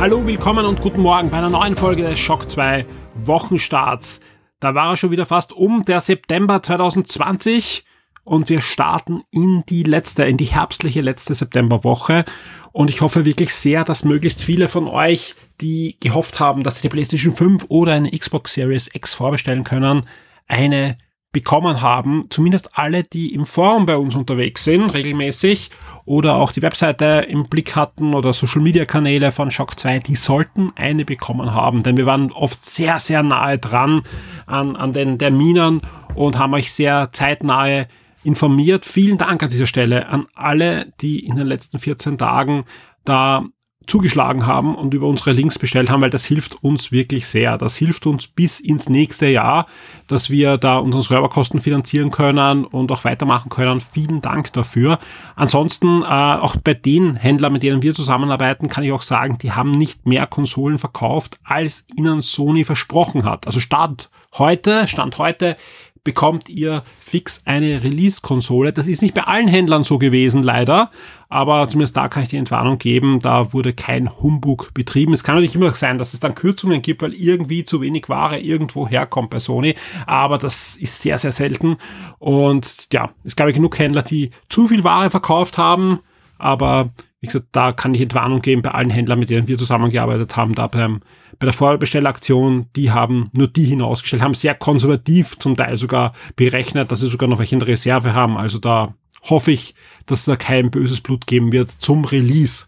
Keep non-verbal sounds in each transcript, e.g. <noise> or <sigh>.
Hallo, willkommen und guten Morgen bei einer neuen Folge des Shock 2 Wochenstarts. Da war er schon wieder fast um der September 2020 und wir starten in die letzte, in die herbstliche letzte Septemberwoche. Und ich hoffe wirklich sehr, dass möglichst viele von euch, die gehofft haben, dass sie die PlayStation 5 oder eine Xbox Series X vorbestellen können, eine bekommen haben, zumindest alle, die im Forum bei uns unterwegs sind, regelmäßig, oder auch die Webseite im Blick hatten oder Social Media Kanäle von Shock 2, die sollten eine bekommen haben, denn wir waren oft sehr, sehr nahe dran an, an den Terminen und haben euch sehr zeitnahe informiert. Vielen Dank an dieser Stelle an alle, die in den letzten 14 Tagen da zugeschlagen haben und über unsere Links bestellt haben, weil das hilft uns wirklich sehr. Das hilft uns bis ins nächste Jahr, dass wir da unsere Serverkosten finanzieren können und auch weitermachen können. Vielen Dank dafür. Ansonsten äh, auch bei den Händlern, mit denen wir zusammenarbeiten, kann ich auch sagen, die haben nicht mehr Konsolen verkauft, als ihnen Sony versprochen hat. Also Stand heute, Stand heute bekommt ihr fix eine Release-Konsole. Das ist nicht bei allen Händlern so gewesen, leider. Aber zumindest da kann ich die Entwarnung geben. Da wurde kein Humbug betrieben. Es kann natürlich immer sein, dass es dann Kürzungen gibt, weil irgendwie zu wenig Ware irgendwo herkommt bei Sony. Aber das ist sehr, sehr selten. Und ja, es gab ja genug Händler, die zu viel Ware verkauft haben. Aber wie gesagt, da kann ich Entwarnung geben bei allen Händlern, mit denen wir zusammengearbeitet haben, da beim bei der Vorbestellaktion, die haben nur die hinausgestellt, haben sehr konservativ zum Teil sogar berechnet, dass sie sogar noch welche in Reserve haben. Also da hoffe ich, dass da kein böses Blut geben wird zum Release.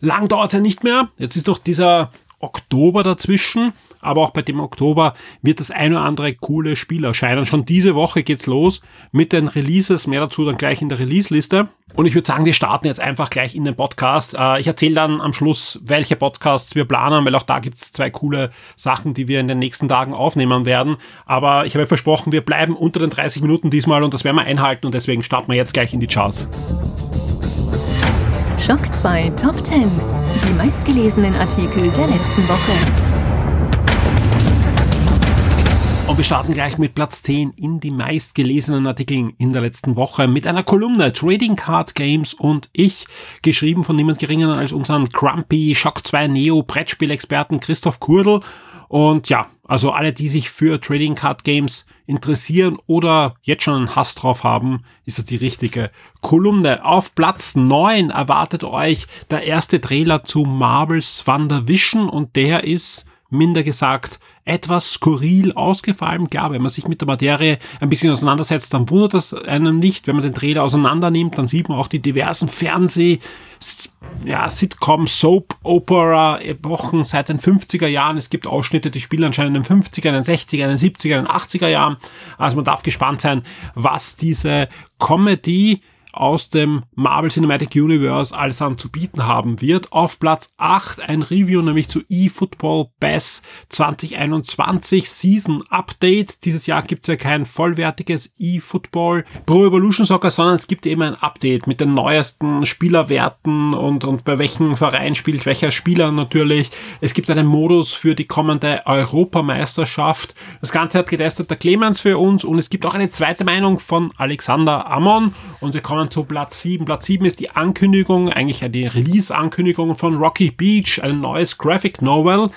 Lang dauert ja nicht mehr. Jetzt ist doch dieser Oktober dazwischen aber auch bei dem Oktober wird das ein oder andere coole Spiel erscheinen. Schon diese Woche geht's los mit den Releases, mehr dazu dann gleich in der Release-Liste. Und ich würde sagen, wir starten jetzt einfach gleich in den Podcast. Äh, ich erzähle dann am Schluss, welche Podcasts wir planen, weil auch da gibt's zwei coole Sachen, die wir in den nächsten Tagen aufnehmen werden. Aber ich habe versprochen, wir bleiben unter den 30 Minuten diesmal und das werden wir einhalten und deswegen starten wir jetzt gleich in die Charts. Schock 2 Top 10. Die meistgelesenen Artikel der letzten Woche. Und wir starten gleich mit Platz 10 in die meistgelesenen Artikeln in der letzten Woche mit einer Kolumne Trading Card Games und ich, geschrieben von niemand geringeren als unseren Grumpy Shock 2 Neo Brettspielexperten Christoph Kurdel. Und ja, also alle, die sich für Trading Card Games interessieren oder jetzt schon einen Hass drauf haben, ist das die richtige Kolumne. Auf Platz 9 erwartet euch der erste Trailer zu Marvel's WandaVision und der ist minder gesagt etwas skurril ausgefallen. Klar, wenn man sich mit der Materie ein bisschen auseinandersetzt, dann wundert das einem nicht. Wenn man den Trailer auseinander nimmt, dann sieht man auch die diversen Fernseh, ja, Sitcom, Soap, Opera Epochen seit den 50er Jahren. Es gibt Ausschnitte, die spielen anscheinend in den 50er, in den 60er, in den 70er, in den 80er Jahren. Also man darf gespannt sein, was diese Comedy aus dem Marvel Cinematic Universe alles an zu bieten haben wird. Auf Platz 8 ein Review nämlich zu eFootball Bass 2021 Season Update. Dieses Jahr gibt es ja kein vollwertiges eFootball Pro Evolution Soccer, sondern es gibt eben ein Update mit den neuesten Spielerwerten und, und bei welchem Verein spielt welcher Spieler natürlich. Es gibt einen Modus für die kommende Europameisterschaft. Das Ganze hat getestet der Clemens für uns und es gibt auch eine zweite Meinung von Alexander Amon und wir kommen kommen zu Platz 7. Platz 7 ist die Ankündigung, eigentlich die Release-Ankündigung von Rocky Beach, ein neues Graphic Novel.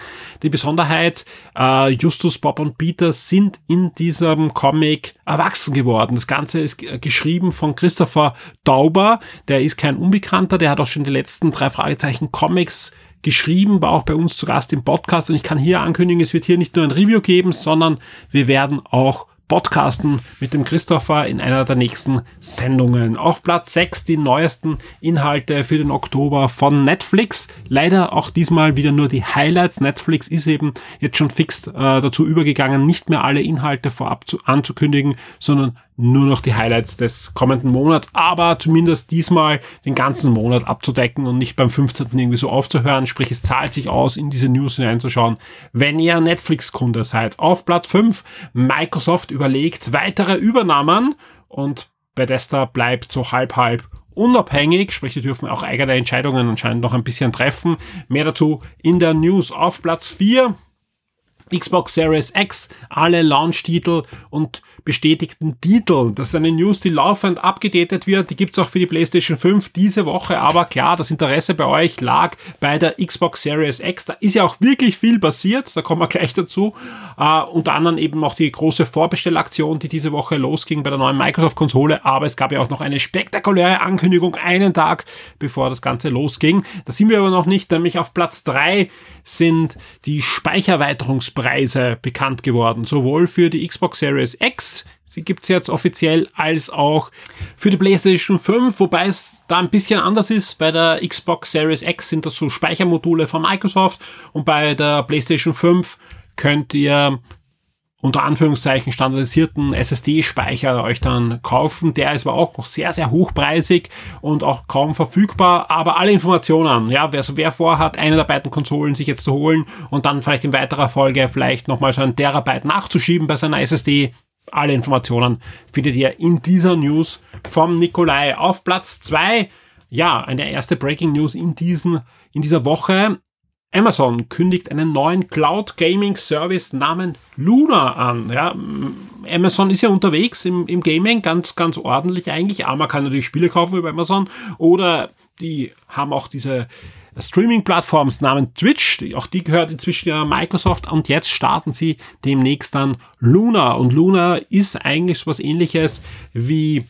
Die Besonderheit, äh, Justus, Bob und Peter sind in diesem Comic erwachsen geworden. Das Ganze ist geschrieben von Christopher Dauber, der ist kein Unbekannter, der hat auch schon die letzten drei Fragezeichen Comics geschrieben, war auch bei uns zu Gast im Podcast und ich kann hier ankündigen, es wird hier nicht nur ein Review geben, sondern wir werden auch podcasten mit dem Christopher in einer der nächsten Sendungen. Auf Platz 6 die neuesten Inhalte für den Oktober von Netflix. Leider auch diesmal wieder nur die Highlights. Netflix ist eben jetzt schon fix äh, dazu übergegangen, nicht mehr alle Inhalte vorab zu, anzukündigen, sondern nur noch die Highlights des kommenden Monats, aber zumindest diesmal den ganzen Monat abzudecken und nicht beim 15. irgendwie so aufzuhören. Sprich, es zahlt sich aus, in diese News hineinzuschauen, wenn ihr Netflix-Kunde seid. Auf Platz 5, Microsoft überlegt weitere Übernahmen und Bethesda bleibt so halb-halb unabhängig, sprich, sie dürfen auch eigene Entscheidungen anscheinend noch ein bisschen treffen. Mehr dazu in der News auf Platz 4. Xbox Series X, alle Launch-Titel und bestätigten Titel. Das ist eine News, die laufend abgedatet wird. Die gibt's auch für die PlayStation 5 diese Woche. Aber klar, das Interesse bei euch lag bei der Xbox Series X. Da ist ja auch wirklich viel passiert. Da kommen wir gleich dazu. Uh, unter anderem eben auch die große Vorbestellaktion, die diese Woche losging bei der neuen Microsoft-Konsole. Aber es gab ja auch noch eine spektakuläre Ankündigung einen Tag bevor das Ganze losging. Da sind wir aber noch nicht, nämlich auf Platz drei sind die Speicherweiterungspreise bekannt geworden. Sowohl für die Xbox Series X Sie gibt's jetzt offiziell als auch für die PlayStation 5, wobei es da ein bisschen anders ist. Bei der Xbox Series X sind das so Speichermodule von Microsoft und bei der PlayStation 5 könnt ihr unter Anführungszeichen standardisierten SSD-Speicher euch dann kaufen. Der ist aber auch noch sehr, sehr hochpreisig und auch kaum verfügbar. Aber alle Informationen, ja, wer, wer vorhat, eine der beiden Konsolen sich jetzt zu holen und dann vielleicht in weiterer Folge vielleicht nochmal so ein Terabyte nachzuschieben bei seiner SSD, alle Informationen findet ihr in dieser News vom Nikolai. Auf Platz zwei ja, eine erste Breaking News in, diesen, in dieser Woche. Amazon kündigt einen neuen Cloud Gaming Service namens Luna an. Ja, Amazon ist ja unterwegs im, im Gaming ganz, ganz ordentlich eigentlich. Aber man kann natürlich Spiele kaufen über Amazon oder die haben auch diese Streaming-Plattforms namens Twitch, auch die gehört inzwischen ja Microsoft und jetzt starten sie demnächst dann Luna und Luna ist eigentlich so was ähnliches wie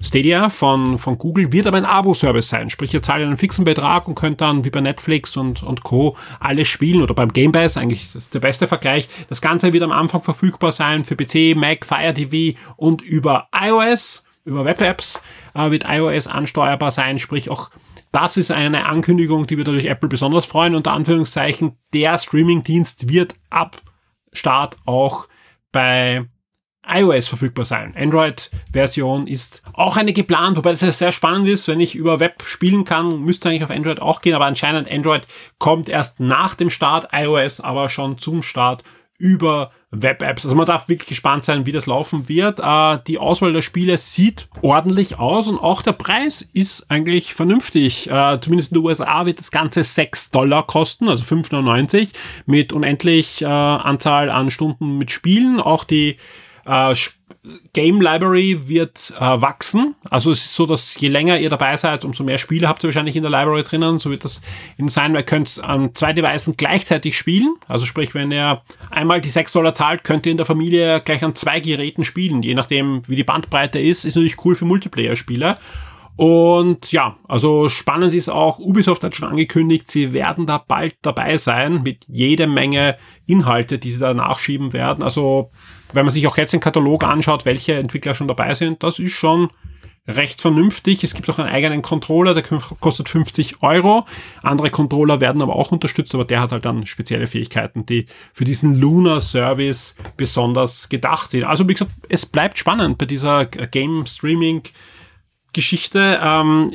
Stadia von, von Google wird aber ein Abo-Service sein. Sprich, ihr zahlt einen fixen Betrag und könnt dann wie bei Netflix und, und Co. alles spielen oder beim Game Pass, eigentlich das ist der beste Vergleich. Das Ganze wird am Anfang verfügbar sein für PC, Mac, Fire TV und über iOS, über Web-Apps äh, wird iOS ansteuerbar sein, sprich auch das ist eine Ankündigung, die wir dadurch Apple besonders freuen. Unter Anführungszeichen, der Streamingdienst wird ab Start auch bei iOS verfügbar sein. Android-Version ist auch eine geplant, wobei das sehr spannend ist, wenn ich über Web spielen kann, müsste eigentlich auf Android auch gehen, aber anscheinend Android kommt erst nach dem Start, iOS aber schon zum Start über Web-Apps. Also man darf wirklich gespannt sein, wie das laufen wird. Äh, die Auswahl der Spiele sieht ordentlich aus und auch der Preis ist eigentlich vernünftig. Äh, zumindest in den USA wird das Ganze 6 Dollar kosten, also 5,99 mit unendlich äh, Anzahl an Stunden mit Spielen. Auch die äh, Game Library wird äh, wachsen. Also es ist so, dass je länger ihr dabei seid, umso mehr Spiele habt ihr wahrscheinlich in der Library drinnen. So wird das in sein. Ihr könnt an zwei Devices gleichzeitig spielen. Also sprich, wenn ihr einmal die 6 Dollar zahlt, könnt ihr in der Familie gleich an zwei Geräten spielen. Je nachdem, wie die Bandbreite ist, ist natürlich cool für Multiplayer-Spieler. Und ja, also spannend ist auch, Ubisoft hat schon angekündigt, sie werden da bald dabei sein mit jede Menge Inhalte, die sie da nachschieben werden. Also wenn man sich auch jetzt den Katalog anschaut, welche Entwickler schon dabei sind, das ist schon recht vernünftig. Es gibt auch einen eigenen Controller, der kostet 50 Euro. Andere Controller werden aber auch unterstützt, aber der hat halt dann spezielle Fähigkeiten, die für diesen Lunar Service besonders gedacht sind. Also wie gesagt, es bleibt spannend bei dieser Game Streaming Geschichte. Ähm,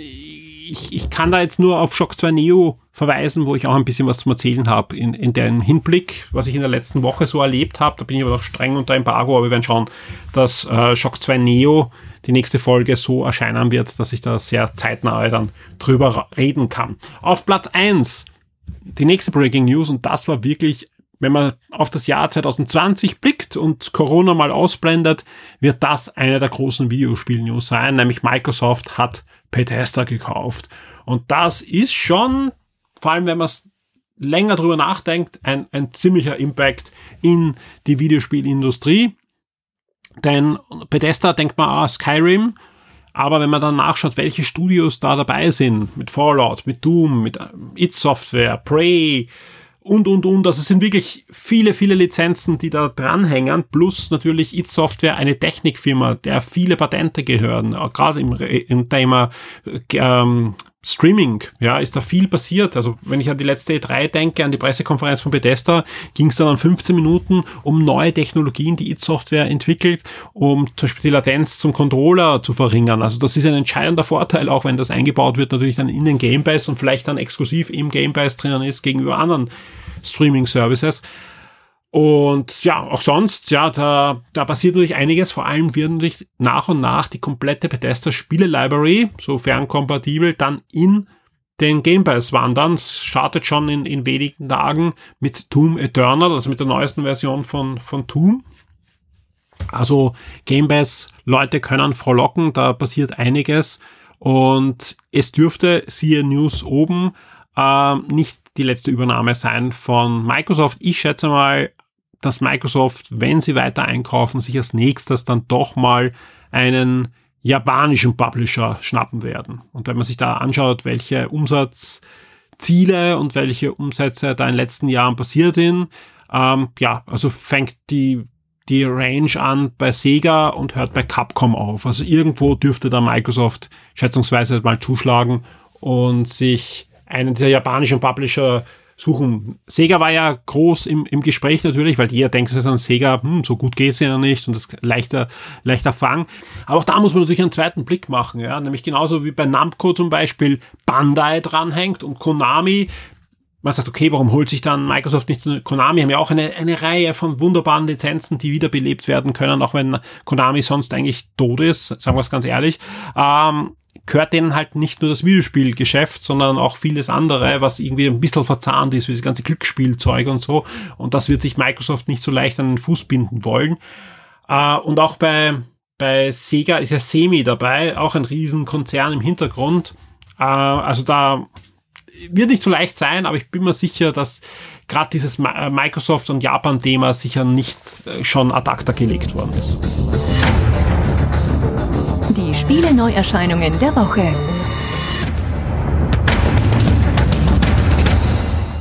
ich, ich kann da jetzt nur auf Shock 2 Neo verweisen, wo ich auch ein bisschen was zum Erzählen habe in, in dem Hinblick, was ich in der letzten Woche so erlebt habe. Da bin ich aber noch streng unter Embargo, aber wir werden schauen, dass äh, Shock 2 Neo die nächste Folge so erscheinen wird, dass ich da sehr zeitnah dann drüber reden kann. Auf Platz 1 die nächste Breaking News und das war wirklich wenn man auf das Jahr 2020 blickt und Corona mal ausblendet, wird das eine der großen Videospiel-News sein, nämlich Microsoft hat Bethesda gekauft. Und das ist schon, vor allem wenn man es länger drüber nachdenkt, ein, ein ziemlicher Impact in die Videospielindustrie. Denn Bethesda denkt man, ah, Skyrim, aber wenn man dann nachschaut, welche Studios da dabei sind, mit Fallout, mit Doom, mit id Software, Prey und, und, und. Also es sind wirklich viele, viele Lizenzen, die da dranhängen, plus natürlich It Software, eine Technikfirma, der viele Patente gehören, gerade im, im Thema ähm, Streaming, ja, ist da viel passiert. Also wenn ich an die letzte E3 denke, an die Pressekonferenz von Bethesda, ging es dann an 15 Minuten um neue Technologien, die It-Software entwickelt, um zum Beispiel die Latenz zum Controller zu verringern. Also das ist ein entscheidender Vorteil, auch wenn das eingebaut wird, natürlich dann in den Game Pass und vielleicht dann exklusiv im Game Pass drinnen ist gegenüber anderen Streaming-Services. Und ja, auch sonst, ja, da, da passiert natürlich einiges. Vor allem wird natürlich nach und nach die komplette Bethesda Spiele Library, sofern kompatibel, dann in den Game Pass wandern. Startet schon in, in wenigen Tagen mit Doom Eternal, also mit der neuesten Version von, von Doom. Also Game Pass Leute können frohlocken, da passiert einiges. Und es dürfte, siehe News oben, äh, nicht die letzte Übernahme sein von Microsoft. Ich schätze mal, dass Microsoft, wenn sie weiter einkaufen, sich als nächstes dann doch mal einen japanischen Publisher schnappen werden. Und wenn man sich da anschaut, welche Umsatzziele und welche Umsätze da in den letzten Jahren passiert sind, ähm, ja, also fängt die die Range an bei Sega und hört bei Capcom auf. Also irgendwo dürfte da Microsoft schätzungsweise mal zuschlagen und sich einen dieser japanischen Publisher suchen. Sega war ja groß im, im Gespräch natürlich, weil jeder denkt, ist ein Sega, hm, so gut geht's ja nicht und das leichter, leichter Fang. Aber auch da muss man natürlich einen zweiten Blick machen, ja, nämlich genauso wie bei Namco zum Beispiel Bandai dranhängt und Konami. Man sagt, okay, warum holt sich dann Microsoft nicht Konami? Haben ja auch eine, eine Reihe von wunderbaren Lizenzen, die wiederbelebt werden können, auch wenn Konami sonst eigentlich tot ist, sagen wir es ganz ehrlich. Ähm, gehört denen halt nicht nur das Videospielgeschäft, sondern auch vieles andere, was irgendwie ein bisschen verzahnt ist, wie das ganze Glücksspielzeug und so. Und das wird sich Microsoft nicht so leicht an den Fuß binden wollen. Äh, und auch bei, bei Sega ist ja Semi dabei, auch ein Riesenkonzern im Hintergrund. Äh, also da wird nicht so leicht sein, aber ich bin mir sicher, dass gerade dieses Microsoft- und Japan-Thema sicher nicht äh, schon ad acta gelegt worden ist. Die Spiele-Neuerscheinungen der Woche.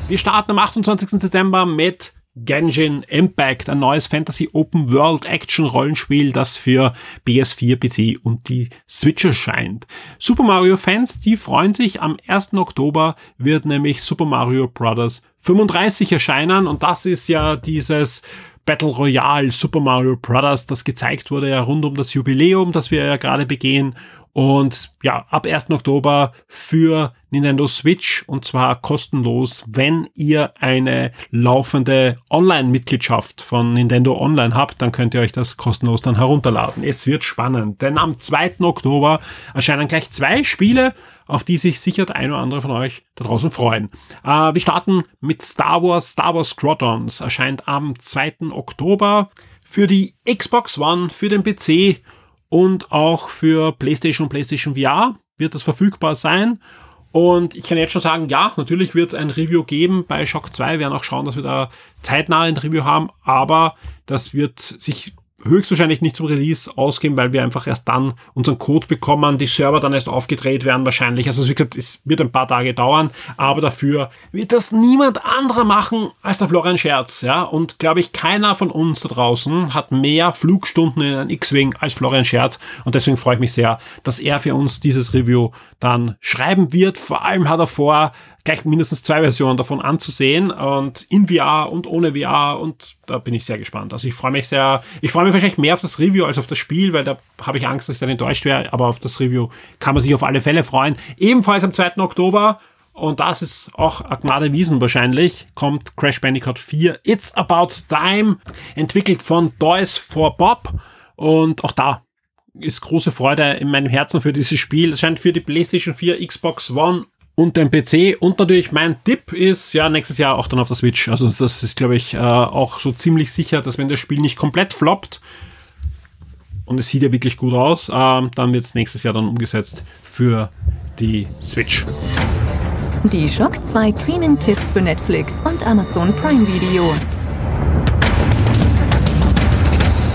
Wir starten am 28. September mit Genshin Impact, ein neues Fantasy Open World Action Rollenspiel, das für PS4, PC und die Switch erscheint. Super Mario Fans, die freuen sich. Am 1. Oktober wird nämlich Super Mario Bros. 35 erscheinen und das ist ja dieses Battle Royale Super Mario Bros., das gezeigt wurde ja rund um das Jubiläum, das wir ja gerade begehen. Und ja, ab 1. Oktober für Nintendo Switch und zwar kostenlos, wenn ihr eine laufende Online-Mitgliedschaft von Nintendo Online habt, dann könnt ihr euch das kostenlos dann herunterladen. Es wird spannend, denn am 2. Oktober erscheinen gleich zwei Spiele, auf die sich sicher der eine oder andere von euch da draußen freuen. Äh, wir starten mit Star Wars, Star Wars Squadrons, erscheint am 2. Oktober für die Xbox One, für den PC und auch für PlayStation und PlayStation VR wird das verfügbar sein. Und ich kann jetzt schon sagen, ja, natürlich wird es ein Review geben bei Shock 2. Wir werden auch schauen, dass wir da zeitnah ein Review haben, aber das wird sich höchstwahrscheinlich nicht zum Release ausgehen, weil wir einfach erst dann unseren Code bekommen, die Server dann erst aufgedreht werden wahrscheinlich. Also wie gesagt, es wird ein paar Tage dauern, aber dafür wird das niemand anderer machen als der Florian Scherz, ja. Und glaube ich, keiner von uns da draußen hat mehr Flugstunden in ein X-Wing als Florian Scherz und deswegen freue ich mich sehr, dass er für uns dieses Review dann schreiben wird. Vor allem hat er vor, gleich mindestens zwei Versionen davon anzusehen und in VR und ohne VR und da bin ich sehr gespannt. Also ich freue mich sehr, ich freue mich wahrscheinlich mehr auf das Review als auf das Spiel, weil da habe ich Angst, dass ich dann enttäuscht wäre, aber auf das Review kann man sich auf alle Fälle freuen. Ebenfalls am 2. Oktober und das ist auch Agmade Wiesen wahrscheinlich, kommt Crash Bandicoot 4 It's About Time, entwickelt von Toys for Bob und auch da ist große Freude in meinem Herzen für dieses Spiel. Es scheint für die PlayStation 4, Xbox One und den PC. Und natürlich mein Tipp ist ja nächstes Jahr auch dann auf der Switch. Also das ist, glaube ich, äh, auch so ziemlich sicher, dass wenn das Spiel nicht komplett floppt, und es sieht ja wirklich gut aus, äh, dann wird es nächstes Jahr dann umgesetzt für die Switch. Die Shock 2 Streaming-Tipps für Netflix und Amazon Prime Video.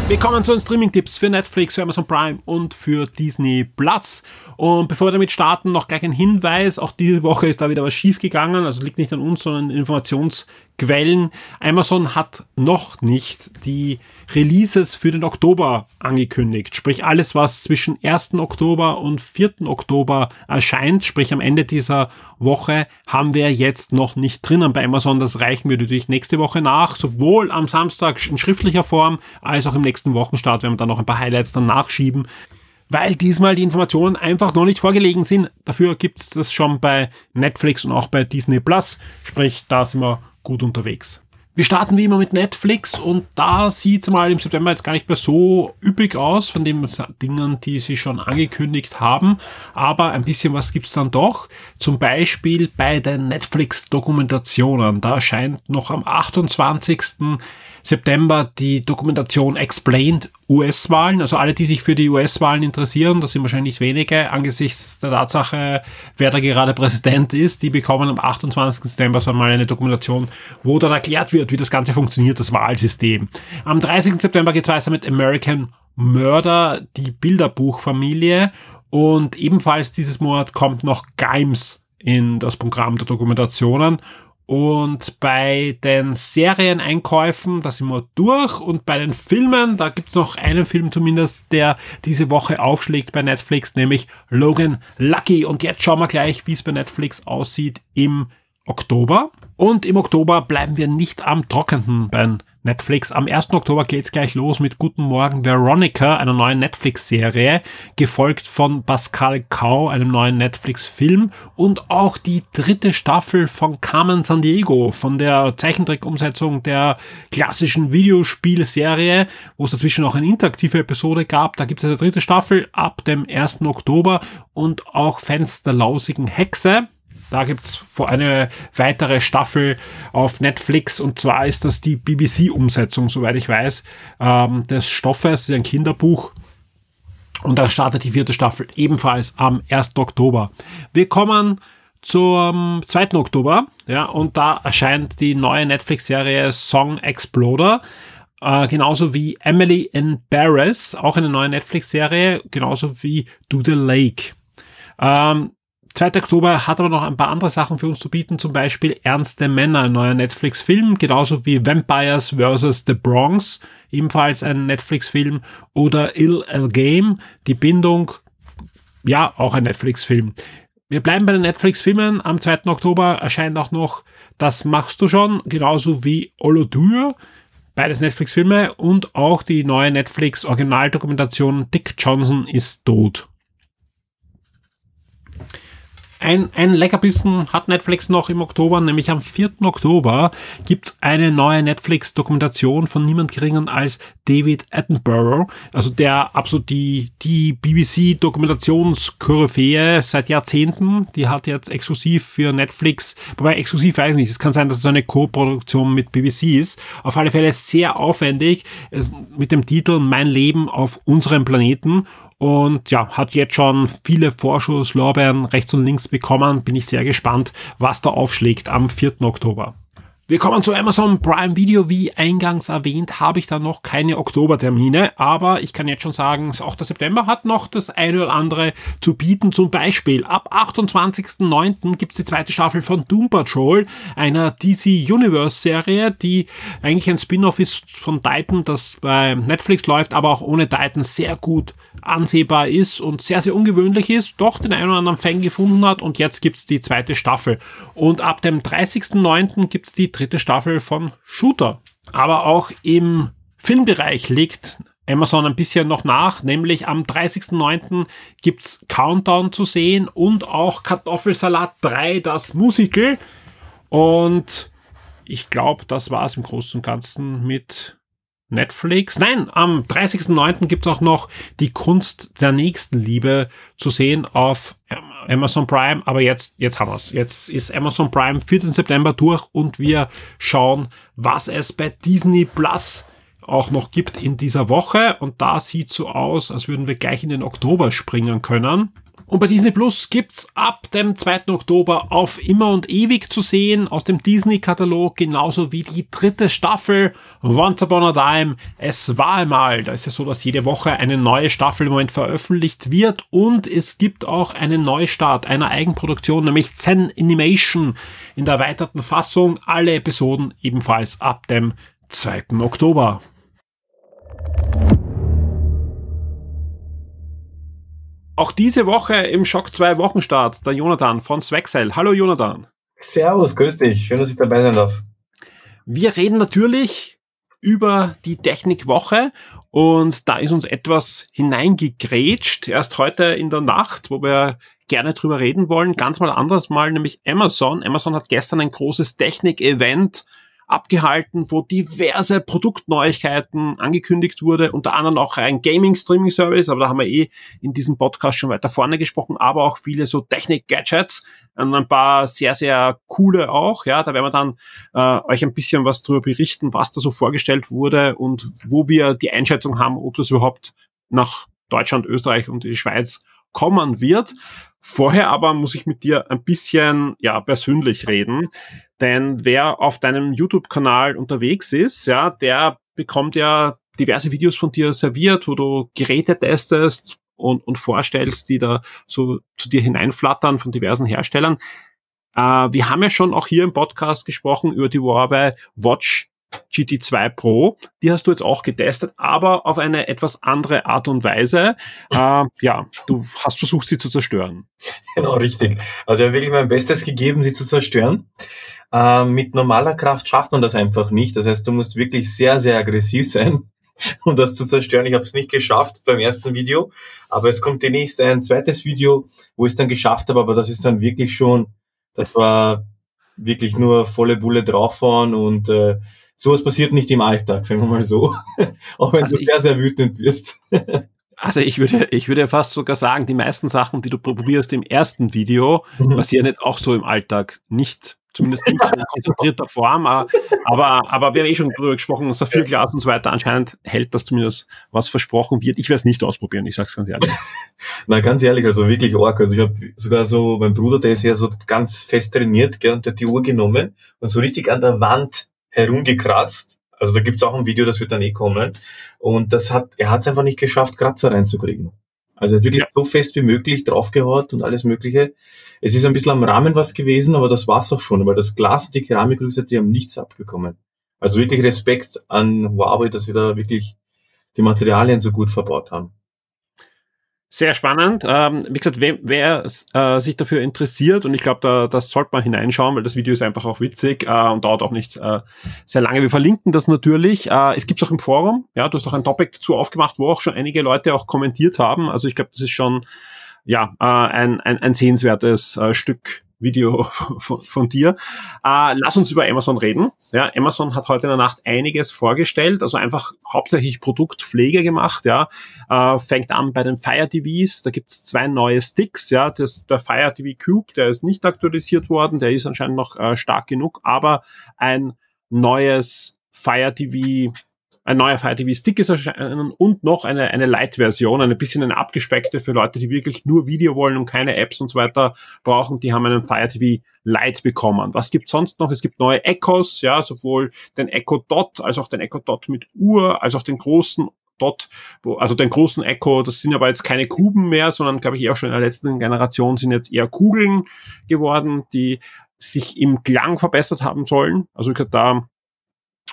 Wir kommen zu den Streaming-Tipps für Netflix, für Amazon Prime und für Disney Plus. Und bevor wir damit starten, noch gleich ein Hinweis. Auch diese Woche ist da wieder was schief gegangen. Also liegt nicht an uns, sondern Informations Quellen. Amazon hat noch nicht die Releases für den Oktober angekündigt. Sprich, alles, was zwischen 1. Oktober und 4. Oktober erscheint, sprich am Ende dieser Woche, haben wir jetzt noch nicht drinnen bei Amazon. Das reichen wir natürlich nächste Woche nach, sowohl am Samstag in schriftlicher Form als auch im nächsten Wochenstart, wenn wir dann noch ein paar Highlights dann nachschieben weil diesmal die Informationen einfach noch nicht vorgelegen sind. Dafür gibt's das schon bei Netflix und auch bei Disney Plus. Sprich, da sind wir gut unterwegs. Wir starten wie immer mit Netflix und da sieht's mal im September jetzt gar nicht mehr so üppig aus von den Dingen, die sie schon angekündigt haben. Aber ein bisschen was gibt's dann doch. Zum Beispiel bei den Netflix-Dokumentationen. Da erscheint noch am 28. September die Dokumentation Explained US-Wahlen. Also alle, die sich für die US-Wahlen interessieren, das sind wahrscheinlich wenige, angesichts der Tatsache, wer da gerade Präsident ist, die bekommen am 28. September so mal eine Dokumentation, wo dann erklärt wird, wie das Ganze funktioniert, das Wahlsystem. Am 30. September geht es weiter mit American Murder, die Bilderbuchfamilie. Und ebenfalls dieses Monat kommt noch Gimes in das Programm der Dokumentationen. Und bei den Serieneinkäufen, da sind wir durch. Und bei den Filmen, da gibt's noch einen Film zumindest, der diese Woche aufschlägt bei Netflix, nämlich Logan Lucky. Und jetzt schauen wir gleich, wie es bei Netflix aussieht im Oktober. Und im Oktober bleiben wir nicht am Trockenen bei Netflix. Am 1. Oktober geht's gleich los mit Guten Morgen Veronica, einer neuen Netflix-Serie, gefolgt von Pascal Kau, einem neuen Netflix-Film und auch die dritte Staffel von Carmen San Diego, von der Zeichentrick-Umsetzung der klassischen Videospielserie, wo es dazwischen auch eine interaktive Episode gab. Da gibt's eine dritte Staffel ab dem 1. Oktober und auch Fans der lausigen Hexe da gibt's eine weitere Staffel auf Netflix und zwar ist das die BBC-Umsetzung, soweit ich weiß, ähm, des Stoffes, das ist ein Kinderbuch. Und da startet die vierte Staffel ebenfalls am 1. Oktober. Wir kommen zum 2. Oktober, ja, und da erscheint die neue Netflix-Serie Song Exploder. Äh, genauso wie Emily in Paris, auch eine neue Netflix-Serie, genauso wie Do the Lake. Ähm, 2. Oktober hat aber noch ein paar andere Sachen für uns zu bieten, zum Beispiel Ernste Männer, ein neuer Netflix-Film, genauso wie Vampires vs. The Bronx, ebenfalls ein Netflix-Film, oder Ill a Game, die Bindung, ja, auch ein Netflix-Film. Wir bleiben bei den Netflix-Filmen. Am 2. Oktober erscheint auch noch Das machst du schon, genauso wie Olodur, beides Netflix-Filme und auch die neue Netflix-Originaldokumentation Dick Johnson ist tot. Ein, ein Leckerbissen hat Netflix noch im Oktober, nämlich am 4. Oktober gibt's eine neue Netflix-Dokumentation von niemand geringeren als David Attenborough, also der absolut die, die BBC-Dokumentationskoryphäe seit Jahrzehnten, die hat jetzt exklusiv für Netflix, wobei exklusiv weiß ich nicht, es kann sein, dass es eine Co-Produktion mit BBC ist, auf alle Fälle sehr aufwendig, mit dem Titel Mein Leben auf unserem Planeten und ja, hat jetzt schon viele Vorschusslorbeeren rechts und links bekommen. Bin ich sehr gespannt, was da aufschlägt am 4. Oktober. Wir kommen zu Amazon Prime Video. Wie eingangs erwähnt, habe ich da noch keine Oktobertermine, aber ich kann jetzt schon sagen, auch der September hat noch das eine oder andere zu bieten. Zum Beispiel ab 28.09. gibt es die zweite Staffel von Doom Patrol, einer DC Universe Serie, die eigentlich ein Spin-off ist von Titan, das bei Netflix läuft, aber auch ohne Titan sehr gut ansehbar ist und sehr, sehr ungewöhnlich ist, doch den einen oder anderen Fan gefunden hat und jetzt gibt's die zweite Staffel. Und ab dem 30.09. gibt's die dritte Staffel von Shooter. Aber auch im Filmbereich legt Amazon ein bisschen noch nach, nämlich am 30.09. gibt's Countdown zu sehen und auch Kartoffelsalat 3, das Musical. Und ich glaube, das war's im Großen und Ganzen mit Netflix. Nein, am 30.09. gibt es auch noch die Kunst der Nächstenliebe zu sehen auf Amazon Prime. Aber jetzt, jetzt haben wir's. Jetzt ist Amazon Prime 4. September durch und wir schauen, was es bei Disney Plus auch noch gibt in dieser Woche. Und da sieht so aus, als würden wir gleich in den Oktober springen können. Und bei Disney Plus gibt's ab dem 2. Oktober auf immer und ewig zu sehen aus dem Disney-Katalog, genauso wie die dritte Staffel Once Upon a Time. Es war einmal. Da ist ja so, dass jede Woche eine neue Staffel im Moment veröffentlicht wird und es gibt auch einen Neustart einer Eigenproduktion, nämlich Zen Animation in der erweiterten Fassung. Alle Episoden ebenfalls ab dem 2. Oktober. Auch diese Woche im Schock 2 Wochenstart der Jonathan von Swexel. Hallo Jonathan. Servus, grüß dich. Schön, dass ich dabei sein darf. Wir reden natürlich über die Technikwoche und da ist uns etwas hineingegrätscht. Erst heute in der Nacht, wo wir gerne drüber reden wollen. Ganz mal anderes Mal, nämlich Amazon. Amazon hat gestern ein großes Technik-Event abgehalten, wo diverse Produktneuigkeiten angekündigt wurde, unter anderem auch ein Gaming-Streaming-Service, aber da haben wir eh in diesem Podcast schon weiter vorne gesprochen, aber auch viele so Technik-Gadgets und ein paar sehr, sehr coole auch, ja, da werden wir dann äh, euch ein bisschen was drüber berichten, was da so vorgestellt wurde und wo wir die Einschätzung haben, ob das überhaupt nach Deutschland, Österreich und die Schweiz kommen wird. Vorher aber muss ich mit dir ein bisschen, ja, persönlich reden. Denn wer auf deinem YouTube-Kanal unterwegs ist, ja, der bekommt ja diverse Videos von dir serviert, wo du Geräte testest und, und vorstellst, die da so zu dir hineinflattern von diversen Herstellern. Äh, wir haben ja schon auch hier im Podcast gesprochen über die Huawei Watch GT2 Pro. Die hast du jetzt auch getestet, aber auf eine etwas andere Art und Weise. Äh, <laughs> ja, du hast versucht, sie zu zerstören. Genau, richtig. Also ich habe wirklich mein Bestes gegeben, sie zu zerstören. Äh, mit normaler Kraft schafft man das einfach nicht. Das heißt, du musst wirklich sehr, sehr aggressiv <laughs> sein, um das zu zerstören. Ich habe es nicht geschafft beim ersten Video, aber es kommt demnächst ein zweites Video, wo ich es dann geschafft habe, aber das ist dann wirklich schon, das war wirklich nur volle Bulle drauffahren und äh, sowas passiert nicht im Alltag, sagen wir mal so. <laughs> Auch wenn also du sehr, sehr wütend wirst. Also ich würde, ich würde fast sogar sagen, die meisten Sachen, die du probierst im ersten Video, mhm. passieren jetzt auch so im Alltag nicht zumindest nicht in <laughs> konzentrierter Form. Aber, aber wir haben eh schon drüber gesprochen, Saphirglas und so weiter. Anscheinend hält das zumindest, was versprochen wird. Ich werde es nicht ausprobieren, ich sag's ganz ehrlich. <laughs> Na, ganz ehrlich, also wirklich arg. Also ich habe sogar so, mein Bruder, der ist ja so ganz fest trainiert, gell, und der hat die Uhr genommen und so richtig an der Wand herumgekratzt. Also da gibt's auch ein Video, das wird dann eh kommen. Und das hat, er hat es einfach nicht geschafft, Kratzer reinzukriegen. Also er hat wirklich ja. so fest wie möglich draufgehaut und alles Mögliche. Es ist ein bisschen am Rahmen was gewesen, aber das war's auch schon, weil das Glas und die Keramikrüste, die haben nichts abbekommen. Also wirklich Respekt an Huawei, dass sie da wirklich die Materialien so gut verbaut haben. Sehr spannend. Ähm, wie gesagt, wer, wer äh, sich dafür interessiert, und ich glaube, da, das sollte man hineinschauen, weil das Video ist einfach auch witzig äh, und dauert auch nicht äh, sehr lange. Wir verlinken das natürlich. Äh, es gibt auch im Forum, ja, du hast auch ein Topic zu aufgemacht, wo auch schon einige Leute auch kommentiert haben. Also ich glaube, das ist schon ja äh, ein, ein, ein sehenswertes äh, Stück Video <laughs> von, von dir. Äh, lass uns über Amazon reden. Ja, Amazon hat heute in der Nacht einiges vorgestellt, also einfach hauptsächlich Produktpflege gemacht. Ja, äh, fängt an bei den Fire TVs. Da gibt's zwei neue Sticks. Ja, das, der Fire TV Cube, der ist nicht aktualisiert worden, der ist anscheinend noch äh, stark genug, aber ein neues Fire TV ein neuer Fire TV Stick ist erscheinen und noch eine, eine Light-Version, eine bisschen eine abgespeckte für Leute, die wirklich nur Video wollen und keine Apps und so weiter brauchen. Die haben einen Fire TV Lite bekommen. Was gibt sonst noch? Es gibt neue Echos, ja, sowohl den Echo Dot als auch den Echo Dot mit Uhr, als auch den großen Dot, also den großen Echo, das sind aber jetzt keine Kuben mehr, sondern glaube ich eher schon in der letzten Generation sind jetzt eher Kugeln geworden, die sich im Klang verbessert haben sollen. Also ich da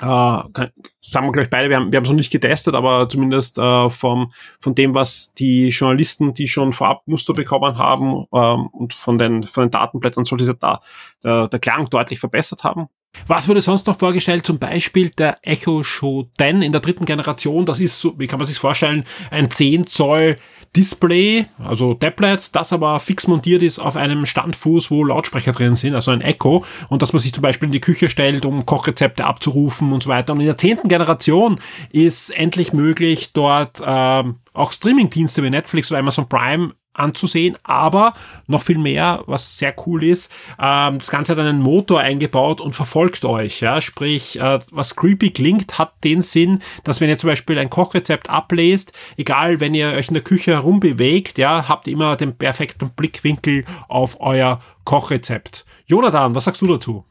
äh, sagen wir gleich beide, wir haben wir haben es noch nicht getestet, aber zumindest äh, vom, von dem, was die Journalisten, die schon vorab Muster bekommen haben ähm, und von den, von den Datenblättern sollte sich da der, der Klang deutlich verbessert haben. Was wurde sonst noch vorgestellt? Zum Beispiel der Echo Show 10 in der dritten Generation. Das ist so, wie kann man sich vorstellen, ein 10 Zoll Display, also Tablet, das aber fix montiert ist auf einem Standfuß, wo Lautsprecher drin sind, also ein Echo. Und dass man sich zum Beispiel in die Küche stellt, um Kochrezepte abzurufen und so weiter. Und in der zehnten Generation ist endlich möglich, dort ähm, auch Streamingdienste wie Netflix oder Amazon Prime anzusehen, aber noch viel mehr, was sehr cool ist, ähm, das Ganze hat einen Motor eingebaut und verfolgt euch. Ja? Sprich, äh, was creepy klingt, hat den Sinn, dass wenn ihr zum Beispiel ein Kochrezept ablest, egal wenn ihr euch in der Küche herumbewegt, ja, habt ihr immer den perfekten Blickwinkel auf euer Kochrezept. Jonathan, was sagst du dazu?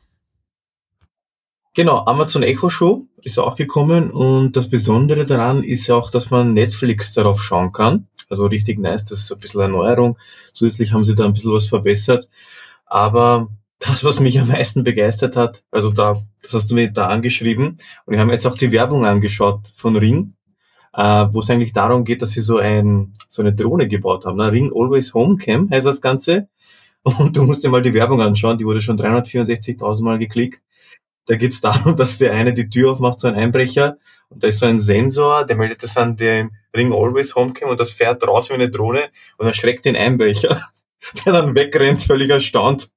Genau, Amazon Echo Show ist auch gekommen und das Besondere daran ist ja auch, dass man Netflix darauf schauen kann. Also richtig nice, das ist ein bisschen Erneuerung. Zusätzlich haben sie da ein bisschen was verbessert. Aber das, was mich am meisten begeistert hat, also da, das hast du mir da angeschrieben und wir haben jetzt auch die Werbung angeschaut von Ring, äh, wo es eigentlich darum geht, dass sie so ein so eine Drohne gebaut haben. Ne? Ring Always Home Cam heißt das Ganze. Und du musst dir mal die Werbung anschauen, die wurde schon 364.000 Mal geklickt. Da geht es darum, <laughs> dass der eine die Tür aufmacht, so ein Einbrecher, und da ist so ein Sensor, der meldet das an den Ring Always Homecam und das fährt raus wie eine Drohne und erschreckt den Einbrecher, der dann wegrennt, völlig erstaunt.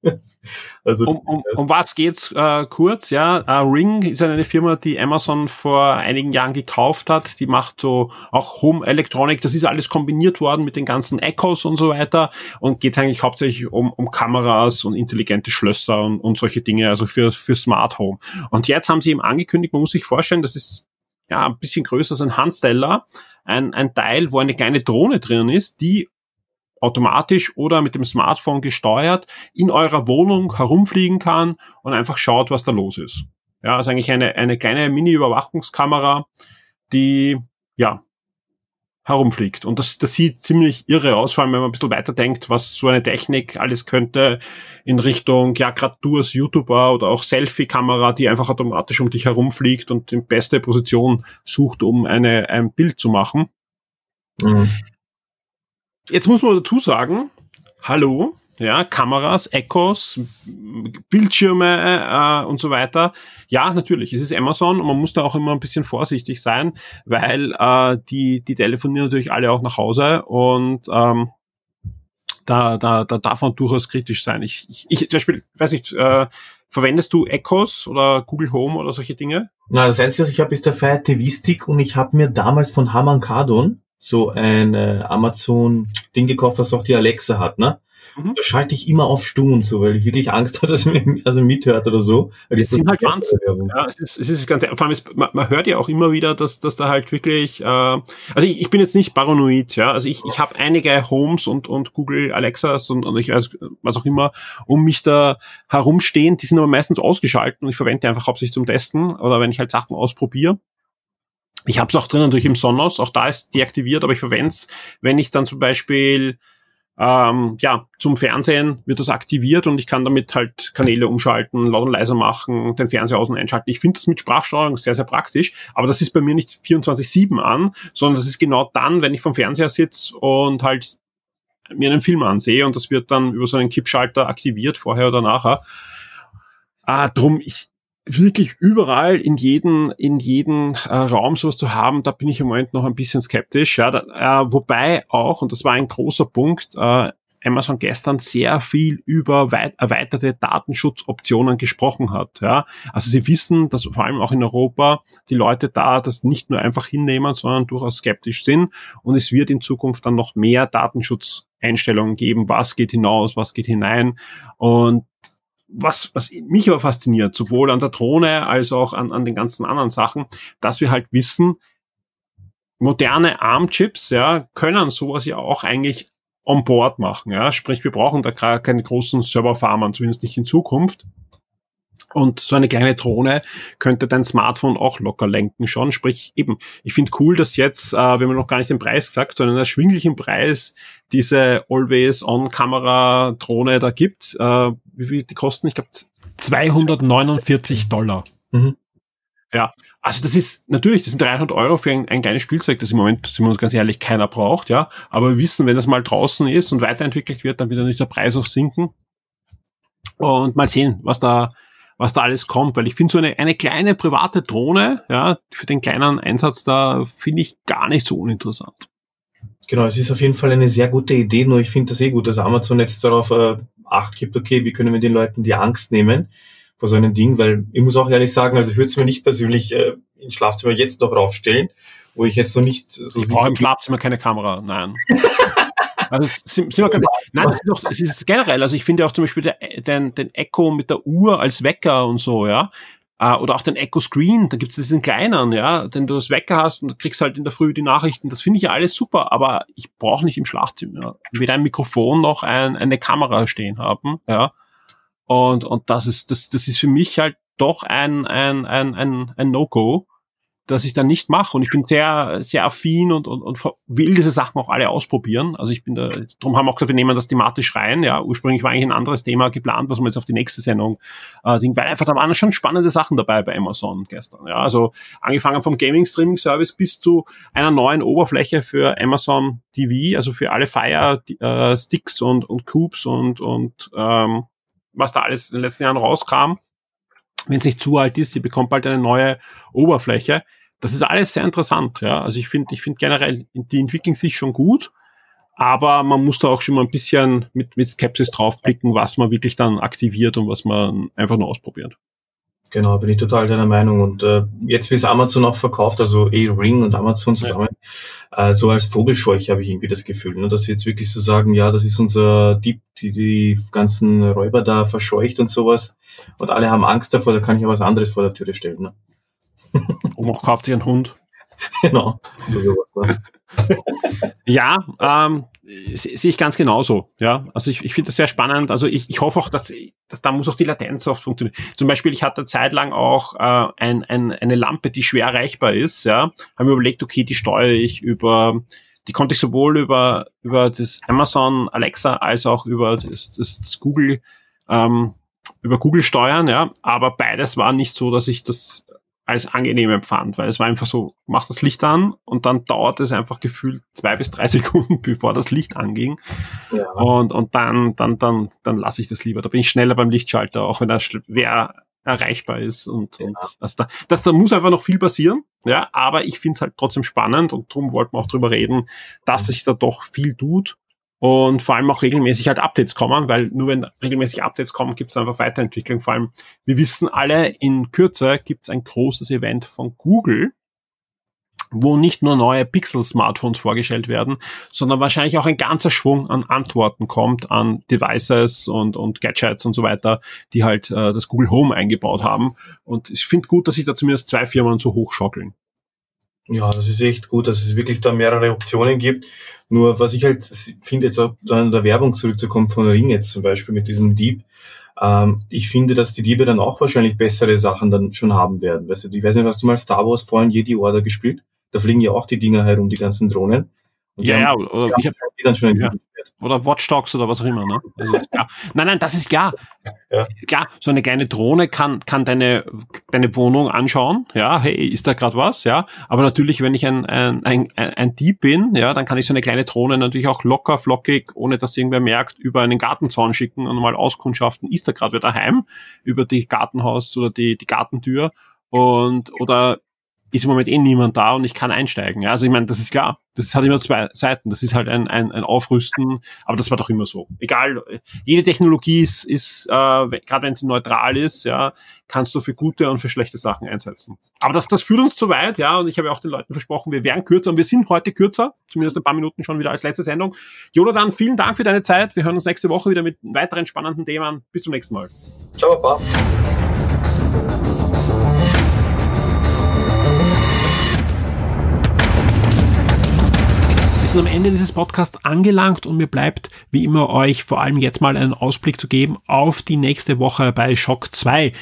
Also, um, um, um was geht's äh, kurz? Ja, uh, Ring ist eine Firma, die Amazon vor einigen Jahren gekauft hat. Die macht so auch Home Electronic. Das ist alles kombiniert worden mit den ganzen Echos und so weiter und geht eigentlich hauptsächlich um, um Kameras und intelligente Schlösser und, und solche Dinge, also für für Smart Home. Und jetzt haben sie eben angekündigt, man muss sich vorstellen, das ist ja ein bisschen größer als ein Handteller, ein, ein Teil, wo eine kleine Drohne drin ist, die automatisch oder mit dem Smartphone gesteuert in eurer Wohnung herumfliegen kann und einfach schaut, was da los ist. Ja, also eigentlich eine, eine kleine Mini-Überwachungskamera, die ja herumfliegt. Und das, das sieht ziemlich irre aus, vor allem wenn man ein bisschen weiterdenkt, was so eine Technik alles könnte in Richtung, ja, gerade du als YouTuber oder auch Selfie-Kamera, die einfach automatisch um dich herumfliegt und die beste Position sucht, um eine, ein Bild zu machen. Mhm. Jetzt muss man dazu sagen, hallo, ja, Kameras, Echos, Bildschirme äh, und so weiter. Ja, natürlich, es ist Amazon und man muss da auch immer ein bisschen vorsichtig sein, weil äh, die, die telefonieren natürlich alle auch nach Hause und ähm, da, da, da darf man durchaus kritisch sein. Ich, ich, ich zum Beispiel, weiß nicht, äh, verwendest du Echos oder Google Home oder solche Dinge? Na, das Einzige, was ich habe, ist der Fire TV Stick und ich habe mir damals von Haman Kardon so ein äh, Amazon-Ding gekauft, was auch die Alexa hat, ne? Mhm. Da schalte ich immer auf stumm und so, weil ich wirklich Angst <laughs> habe, dass er mir also mithört oder so. Weil es sind halt Wahnsinn. Ja, es ist, es ist ganz, vor allem ist, man, man hört ja auch immer wieder, dass, dass da halt wirklich, äh, also ich, ich bin jetzt nicht paranoid, ja, also ich, ich habe einige Homes und, und Google Alexas und, und ich weiß, was auch immer um mich da herumstehen, die sind aber meistens ausgeschaltet und ich verwende die einfach hauptsächlich zum Testen oder wenn ich halt Sachen ausprobiere. Ich habe es auch drin natürlich im Sonos, auch da ist deaktiviert, aber ich verwende es, wenn ich dann zum Beispiel ähm, ja, zum Fernsehen wird das aktiviert und ich kann damit halt Kanäle umschalten, laut und leiser machen, den Fernseher aus- und einschalten. Ich finde das mit Sprachsteuerung sehr, sehr praktisch, aber das ist bei mir nicht 24-7 an, sondern das ist genau dann, wenn ich vom Fernseher sitze und halt mir einen Film ansehe und das wird dann über so einen Kippschalter aktiviert, vorher oder nachher. Ah, drum, ich, wirklich überall in jeden in jeden äh, Raum sowas zu haben, da bin ich im Moment noch ein bisschen skeptisch. Ja, da, äh, wobei auch und das war ein großer Punkt. Äh, Amazon gestern sehr viel über weit, erweiterte Datenschutzoptionen gesprochen hat. Ja, also sie wissen, dass vor allem auch in Europa die Leute da das nicht nur einfach hinnehmen, sondern durchaus skeptisch sind. Und es wird in Zukunft dann noch mehr Datenschutzeinstellungen geben. Was geht hinaus, was geht hinein? Und was, was mich aber fasziniert, sowohl an der Drohne als auch an, an den ganzen anderen Sachen, dass wir halt wissen, moderne ARM-Chips, ja, können sowas ja auch eigentlich on board machen, ja. Sprich, wir brauchen da keine großen Serverfarmen, zumindest nicht in Zukunft. Und so eine kleine Drohne könnte dein Smartphone auch locker lenken schon. Sprich, eben, ich finde cool, dass jetzt, äh, wenn man noch gar nicht den Preis sagt, sondern einen erschwinglichen Preis diese Always-On-Kamera-Drohne da gibt. Äh, wie viel die kosten? Ich glaube 249 Dollar. Mhm. Ja, also das ist natürlich, das sind 300 Euro für ein, ein kleines Spielzeug, das im Moment, sind wir uns ganz ehrlich, keiner braucht, ja. Aber wir wissen, wenn das mal draußen ist und weiterentwickelt wird, dann wird natürlich der Preis auch sinken. Und mal sehen, was da was da alles kommt, weil ich finde so eine, eine kleine private Drohne, ja, für den kleinen Einsatz da finde ich gar nicht so uninteressant. Genau, es ist auf jeden Fall eine sehr gute Idee, nur ich finde das eh gut, dass Amazon jetzt darauf äh, Acht gibt, okay, wie können wir den Leuten die Angst nehmen vor so einem Ding, weil ich muss auch ehrlich sagen, also ich würde es mir nicht persönlich äh, ins Schlafzimmer jetzt noch raufstellen, wo ich jetzt noch nicht so Ich brauche im Schlafzimmer keine Kamera, nein. <laughs> Also sind, sind wir ganz, <laughs> nein, das ist, auch, das ist generell. Also ich finde auch zum Beispiel der, den, den Echo mit der Uhr als Wecker und so, ja. Uh, oder auch den Echo Screen, da gibt's diesen kleinen, ja, den du das Wecker hast und kriegst halt in der Früh die Nachrichten. Das finde ich ja alles super, aber ich brauche nicht im Schlafzimmer weder ein Mikrofon noch ein, eine Kamera stehen haben, ja. Und, und das ist, das, das ist für mich halt doch ein, ein, ein, ein, ein No-Go dass ich dann nicht mache. Und ich bin sehr, sehr affin und, und, und will diese Sachen auch alle ausprobieren. Also ich bin da, darum haben wir auch gesagt, wir nehmen das thematisch rein. Ja, ursprünglich war eigentlich ein anderes Thema geplant, was wir jetzt auf die nächste Sendung äh, Ding, weil einfach da waren schon spannende Sachen dabei bei Amazon gestern. Ja, also angefangen vom Gaming Streaming Service bis zu einer neuen Oberfläche für Amazon TV, also für alle Fire äh, Sticks und, und Cubes und, und ähm, was da alles in den letzten Jahren rauskam wenn es nicht zu alt ist, sie bekommt bald eine neue Oberfläche. Das ist alles sehr interessant, ja. Also ich finde, ich finde generell, die entwickeln sich schon gut, aber man muss da auch schon mal ein bisschen mit, mit Skepsis draufblicken, was man wirklich dann aktiviert und was man einfach nur ausprobiert. Genau, bin ich total deiner Meinung. Und äh, jetzt, wie es Amazon auch verkauft, also eh Ring und Amazon zusammen, ja. äh, so als Vogelscheuche habe ich irgendwie das Gefühl, ne, dass sie jetzt wirklich so sagen, ja, das ist unser Dieb, die die ganzen Räuber da verscheucht und sowas. Und alle haben Angst davor, da kann ich ja was anderes vor der Türe stellen. Ne? Und auch kauft sich einen Hund. <laughs> genau. So sowas, ne? Ja, ähm, sehe ich ganz genauso. Ja, also ich, ich finde das sehr spannend. Also ich, ich hoffe auch, dass, dass da muss auch die Latenz oft funktionieren. Zum Beispiel, ich hatte zeitlang auch äh, ein, ein, eine Lampe, die schwer erreichbar ist. Ja, habe mir überlegt, okay, die steuere ich über die konnte ich sowohl über über das Amazon Alexa als auch über das, das, das Google ähm, über Google steuern, ja, aber beides war nicht so, dass ich das als angenehm empfand, weil es war einfach so, mach das Licht an und dann dauert es einfach gefühlt zwei bis drei <laughs> Sekunden, bevor das Licht anging. Ja. Und, und dann, dann, dann, dann lasse ich das lieber. Da bin ich schneller beim Lichtschalter, auch wenn er schwer erreichbar ist. Und, ja. und das, da, das, da muss einfach noch viel passieren. Ja, aber ich finde es halt trotzdem spannend und darum wollten wir auch drüber reden, dass mhm. sich da doch viel tut und vor allem auch regelmäßig halt Updates kommen, weil nur wenn regelmäßig Updates kommen, gibt es einfach Weiterentwicklung. Vor allem, wir wissen alle, in Kürze gibt es ein großes Event von Google, wo nicht nur neue Pixel-Smartphones vorgestellt werden, sondern wahrscheinlich auch ein ganzer Schwung an Antworten kommt an Devices und, und Gadgets und so weiter, die halt äh, das Google Home eingebaut haben. Und ich finde gut, dass sich da zumindest zwei Firmen so hochschaukeln. Ja, das ist echt gut, dass es wirklich da mehrere Optionen gibt. Nur was ich halt finde, jetzt auch an der Werbung zurückzukommen von Ring jetzt zum Beispiel mit diesem Dieb, ähm, ich finde, dass die Diebe dann auch wahrscheinlich bessere Sachen dann schon haben werden. Weißt du, ich weiß nicht, hast du mal Star Wars Fallen Jedi Order gespielt? Da fliegen ja auch die Dinger herum, die ganzen Drohnen. Und ja, ja, oder ich habe die dann schon ja. Oder Watch Dogs oder was auch immer. Ne? Also, nein, nein, das ist klar. Ja. Klar, so eine kleine Drohne kann, kann deine, deine Wohnung anschauen. Ja, hey, ist da gerade was? Ja, aber natürlich, wenn ich ein, ein, ein, ein Dieb bin, ja, dann kann ich so eine kleine Drohne natürlich auch locker, flockig, ohne dass irgendwer merkt, über einen Gartenzaun schicken und mal auskundschaften, ist da gerade wieder heim, über die Gartenhaus oder die, die Gartentür und oder ist im Moment eh niemand da und ich kann einsteigen. Ja? Also ich meine, das ist klar. Das hat immer zwei Seiten. Das ist halt ein, ein, ein Aufrüsten, aber das war doch immer so. Egal, jede Technologie ist, ist äh, gerade wenn sie neutral ist, ja, kannst du für gute und für schlechte Sachen einsetzen. Aber das, das führt uns zu weit, ja, und ich habe ja auch den Leuten versprochen, wir wären kürzer und wir sind heute kürzer, zumindest ein paar Minuten schon wieder als letzte Sendung. Jonathan, vielen Dank für deine Zeit. Wir hören uns nächste Woche wieder mit weiteren spannenden Themen. Bis zum nächsten Mal. Ciao, Papa. Sind am Ende dieses Podcasts angelangt und mir bleibt wie immer euch vor allem jetzt mal einen Ausblick zu geben auf die nächste Woche bei Shock 2.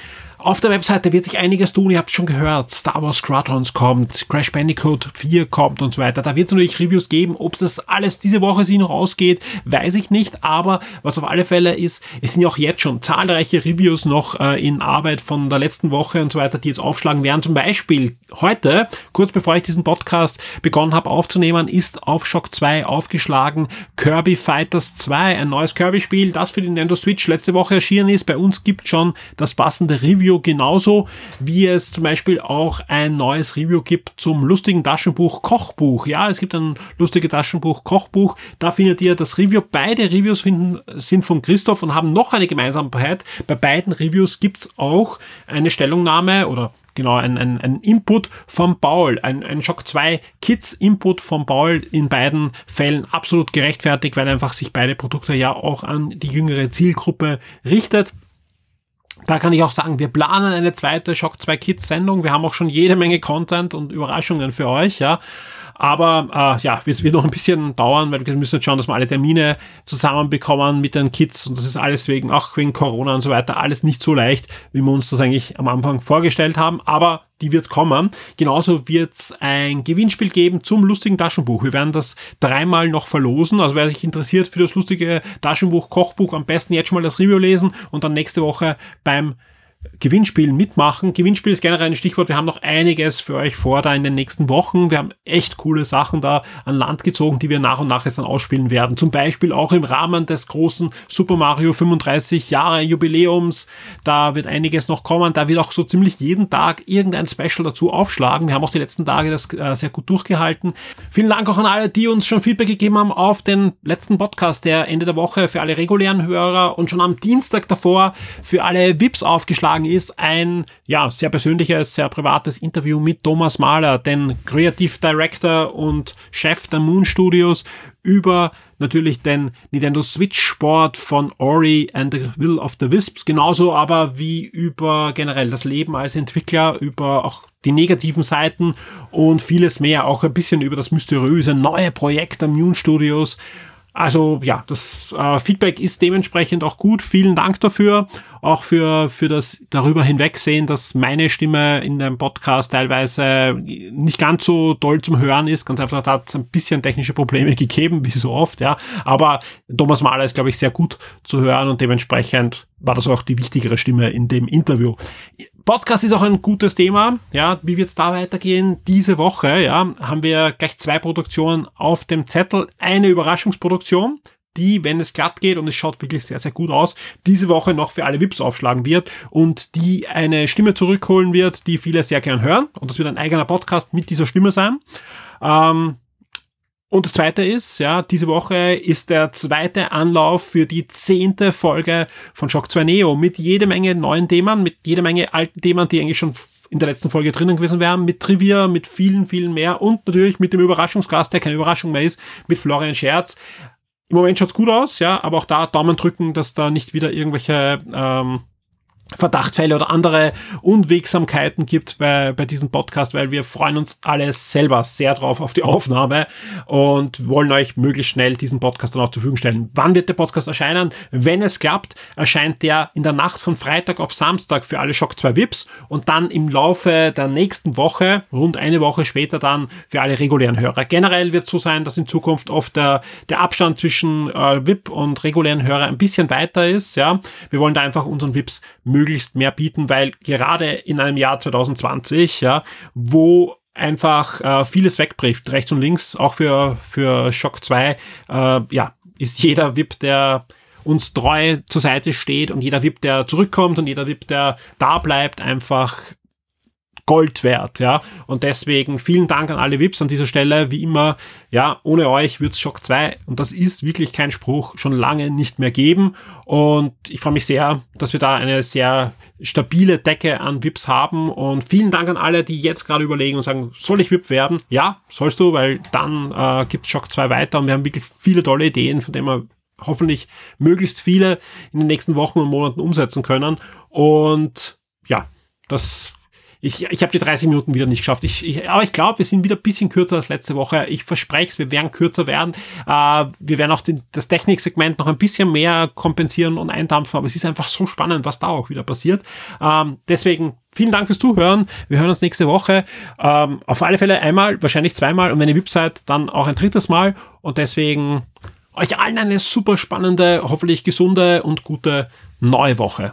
Auf der Webseite wird sich einiges tun, ihr habt schon gehört, Star Wars Squadrons kommt, Crash Bandicoot 4 kommt und so weiter. Da wird es natürlich Reviews geben, ob das alles diese Woche sie noch ausgeht, weiß ich nicht, aber was auf alle Fälle ist, es sind ja auch jetzt schon zahlreiche Reviews noch äh, in Arbeit von der letzten Woche und so weiter, die jetzt aufschlagen werden. Zum Beispiel heute, kurz bevor ich diesen Podcast begonnen habe aufzunehmen, ist auf Shock 2 aufgeschlagen Kirby Fighters 2, ein neues Kirby-Spiel, das für die Nintendo Switch letzte Woche erschienen ist. Bei uns gibt schon das passende Review Review genauso wie es zum Beispiel auch ein neues Review gibt zum lustigen Taschenbuch Kochbuch. Ja, es gibt ein lustiges Taschenbuch Kochbuch. Da findet ihr das Review. Beide Reviews finden, sind von Christoph und haben noch eine Gemeinsamkeit. Bei beiden Reviews gibt's auch eine Stellungnahme oder genau, ein, ein, ein Input vom Paul, ein, ein Shock 2 Kids Input vom Paul in beiden Fällen absolut gerechtfertigt, weil einfach sich beide Produkte ja auch an die jüngere Zielgruppe richtet. Da kann ich auch sagen, wir planen eine zweite Shock 2 Kids Sendung. Wir haben auch schon jede Menge Content und Überraschungen für euch, ja. Aber äh, ja, es wird noch ein bisschen dauern, weil wir müssen jetzt schauen, dass wir alle Termine zusammenbekommen mit den Kids und das ist alles wegen, auch wegen Corona und so weiter, alles nicht so leicht, wie wir uns das eigentlich am Anfang vorgestellt haben. Aber die wird kommen. Genauso wird es ein Gewinnspiel geben zum lustigen Taschenbuch. Wir werden das dreimal noch verlosen. Also wer sich interessiert für das lustige Taschenbuch, Kochbuch, am besten jetzt schon mal das Review lesen und dann nächste Woche beim Gewinnspielen mitmachen. Gewinnspiel ist generell ein Stichwort. Wir haben noch einiges für euch vor da in den nächsten Wochen. Wir haben echt coole Sachen da an Land gezogen, die wir nach und nach jetzt dann ausspielen werden. Zum Beispiel auch im Rahmen des großen Super Mario 35 Jahre Jubiläums. Da wird einiges noch kommen. Da wird auch so ziemlich jeden Tag irgendein Special dazu aufschlagen. Wir haben auch die letzten Tage das äh, sehr gut durchgehalten. Vielen Dank auch an alle, die uns schon Feedback gegeben haben auf den letzten Podcast, der Ende der Woche für alle regulären Hörer und schon am Dienstag davor für alle VIPs aufgeschlagen sagen, ist ein ja, sehr persönliches, sehr privates Interview mit Thomas Mahler, den Creative Director und Chef der Moon Studios, über natürlich den Nintendo Switch Sport von Ori and the Will of the Wisps, genauso aber wie über generell das Leben als Entwickler, über auch die negativen Seiten und vieles mehr, auch ein bisschen über das mysteriöse neue Projekt der Moon Studios also ja, das äh, Feedback ist dementsprechend auch gut. Vielen Dank dafür. Auch für, für das darüber hinwegsehen, dass meine Stimme in dem Podcast teilweise nicht ganz so toll zum Hören ist. Ganz einfach, da hat es ein bisschen technische Probleme <laughs> gegeben, wie so oft, ja. Aber Thomas Mahler ist, glaube ich, sehr gut zu hören und dementsprechend war das auch die wichtigere Stimme in dem Interview. Podcast ist auch ein gutes Thema. Ja, wie wird es da weitergehen? Diese Woche, ja, haben wir gleich zwei Produktionen auf dem Zettel. Eine Überraschungsproduktion, die, wenn es glatt geht und es schaut wirklich sehr, sehr gut aus, diese Woche noch für alle VIPs aufschlagen wird und die eine Stimme zurückholen wird, die viele sehr gern hören. Und das wird ein eigener Podcast mit dieser Stimme sein. Ähm, und das zweite ist, ja, diese Woche ist der zweite Anlauf für die zehnte Folge von Shock 2 Neo mit jede Menge neuen Themen, mit jede Menge alten Themen, die eigentlich schon in der letzten Folge drinnen gewesen wären, mit Trivia, mit vielen, vielen mehr und natürlich mit dem Überraschungsgast, der keine Überraschung mehr ist, mit Florian Scherz. Im Moment schaut's gut aus, ja, aber auch da Daumen drücken, dass da nicht wieder irgendwelche ähm, Verdachtfälle oder andere Unwegsamkeiten gibt bei, bei diesem Podcast, weil wir freuen uns alle selber sehr drauf auf die Aufnahme und wollen euch möglichst schnell diesen Podcast dann auch zur Verfügung stellen. Wann wird der Podcast erscheinen? Wenn es klappt, erscheint der in der Nacht von Freitag auf Samstag für alle Shock 2 VIPs und dann im Laufe der nächsten Woche, rund eine Woche später dann für alle regulären Hörer. Generell wird so sein, dass in Zukunft oft der, der Abstand zwischen äh, VIP und regulären Hörer ein bisschen weiter ist. Ja, Wir wollen da einfach unseren VIPs möglichst mehr bieten, weil gerade in einem Jahr 2020, ja, wo einfach äh, vieles wegbricht, rechts und links, auch für, für Shock 2, äh, ja, ist jeder VIP, der uns treu zur Seite steht und jeder VIP, der zurückkommt und jeder VIP, der da bleibt, einfach Gold wert, ja. Und deswegen vielen Dank an alle VIPs an dieser Stelle. Wie immer, ja, ohne euch wird's Shock 2, und das ist wirklich kein Spruch, schon lange nicht mehr geben. Und ich freue mich sehr, dass wir da eine sehr stabile Decke an VIPs haben. Und vielen Dank an alle, die jetzt gerade überlegen und sagen, soll ich VIP werden? Ja, sollst du, weil dann äh, gibt's Shock 2 weiter und wir haben wirklich viele tolle Ideen, von denen wir hoffentlich möglichst viele in den nächsten Wochen und Monaten umsetzen können. Und ja, das ich, ich habe die 30 Minuten wieder nicht geschafft. Ich, ich, aber ich glaube, wir sind wieder ein bisschen kürzer als letzte Woche. Ich verspreche es, wir werden kürzer werden. Äh, wir werden auch den, das Techniksegment noch ein bisschen mehr kompensieren und eindampfen. Aber es ist einfach so spannend, was da auch wieder passiert. Ähm, deswegen vielen Dank fürs Zuhören. Wir hören uns nächste Woche. Ähm, auf alle Fälle einmal, wahrscheinlich zweimal und wenn ihr Website dann auch ein drittes Mal. Und deswegen euch allen eine super spannende, hoffentlich gesunde und gute neue Woche.